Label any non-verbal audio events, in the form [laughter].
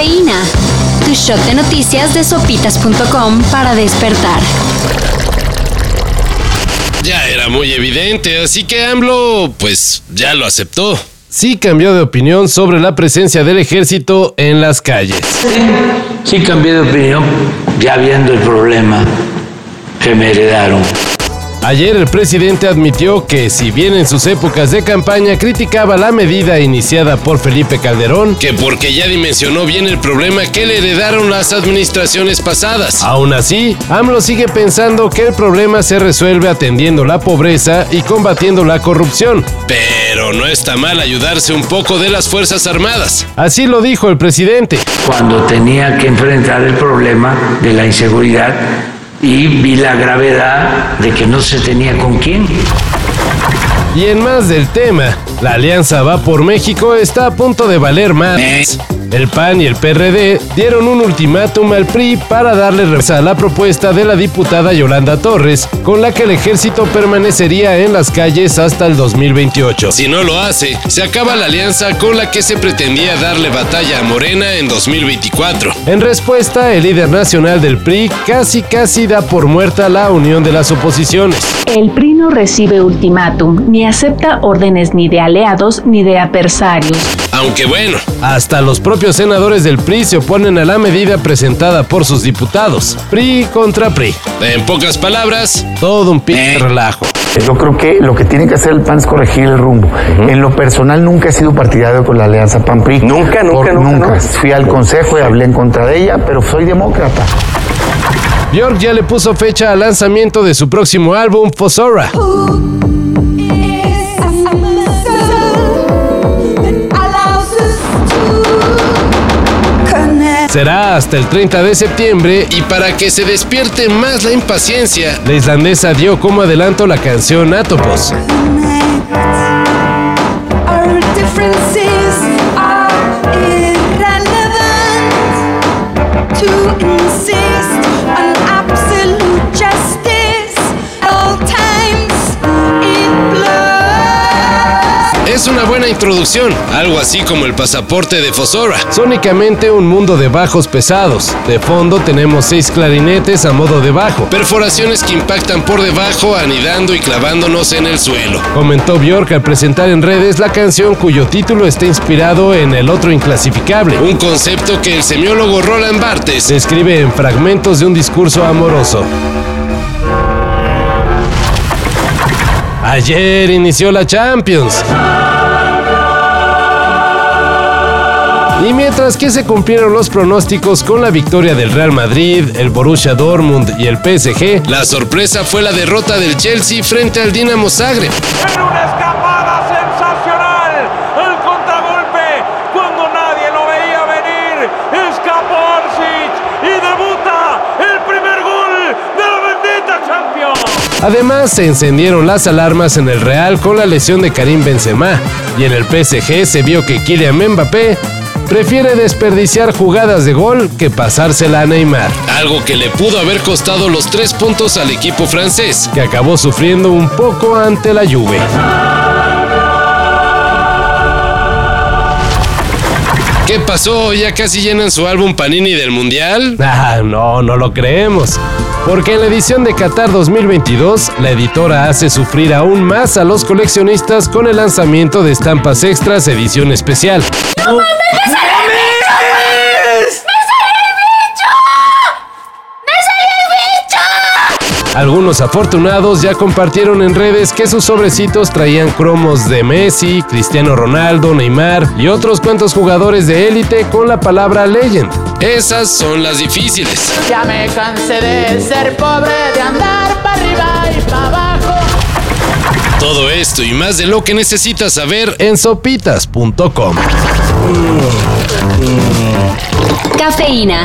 Cafeína. Tu shot de noticias de sopitas.com para despertar. Ya era muy evidente, así que AMLO, pues, ya lo aceptó. Sí cambió de opinión sobre la presencia del ejército en las calles. Sí cambié de opinión, ya viendo el problema que me heredaron. Ayer el presidente admitió que si bien en sus épocas de campaña criticaba la medida iniciada por Felipe Calderón, Que porque ya dimensionó bien el problema que le heredaron las administraciones pasadas. aún así, AMLO sigue pensando que el problema se resuelve atendiendo la pobreza y combatiendo la corrupción. Pero no está mal ayudarse un poco de las Fuerzas Armadas. Así lo dijo el presidente. Cuando tenía que enfrentar el problema de la inseguridad y vi la gravedad de que no se tenía con quién. Y en más del tema, la alianza Va por México está a punto de valer más. El PAN y el PRD dieron un ultimátum al PRI para darle reversa a la propuesta de la diputada Yolanda Torres, con la que el ejército permanecería en las calles hasta el 2028. Si no lo hace, se acaba la alianza con la que se pretendía darle batalla a Morena en 2024. En respuesta, el líder nacional del PRI casi casi da por muerta la unión de las oposiciones. El PRI no recibe ultimátum, ni acepta órdenes ni de aliados ni de adversarios. Aunque bueno, Hasta los propios senadores del PRI se oponen a la medida presentada por sus diputados. PRI contra PRI. en pocas palabras, Todo un pinche relajo. Yo creo que lo que tiene que hacer el PAN es corregir el rumbo. En lo personal nunca he sido partidario con la alianza PAN-PRI. Nunca, nunca, Por- nunca, no. Fui al consejo y hablé en contra de ella, pero soy demócrata. Bjork ya le puso fecha al lanzamiento de su próximo álbum, Fosora. Será hasta el 30 de septiembre y para que se despierte más la impaciencia, la islandesa dio como adelanto la canción Atopos. Es una buena introducción, algo así como el pasaporte de Fosora. Sónicamente un mundo de bajos pesados. De fondo tenemos seis clarinetes a modo de bajo. Perforaciones que impactan por debajo, anidando y clavándonos en el suelo. Comentó Bjork al presentar en redes la canción cuyo título está inspirado en el otro inclasificable. Un concepto que el semiólogo Roland Barthes Se escribe en fragmentos de un discurso amoroso. Ayer inició la Champions. Y mientras que se cumplieron los pronósticos con la victoria del Real Madrid, el Borussia Dortmund y el PSG, La sorpresa fue la derrota del Chelsea frente al Dinamo Zagreb. en una Además, se encendieron las alarmas en el Real con la lesión de Karim Benzema y en el PSG se vio que Kylian Mbappé prefiere desperdiciar jugadas de gol que pasársela a Neymar, Algo que le pudo haber costado los tres puntos al equipo francés. que acabó sufriendo un poco ante la Juve. ¿Qué pasó? ¿Ya casi llenan su álbum Panini del Mundial? [laughs] Ah, no, no lo creemos. Porque en la edición de Qatar 2022, la editora hace sufrir aún más a los coleccionistas con el lanzamiento de estampas extras edición especial. Algunos afortunados ya compartieron en redes que sus sobrecitos traían cromos de Messi, Cristiano Ronaldo, Neymar y otros cuantos jugadores de élite con la palabra Legend. Esas son las difíciles. Ya me cansé de ser pobre, de andar para arriba y para abajo. Todo esto y más de lo que necesitas saber En sopitas.com. Cafeína.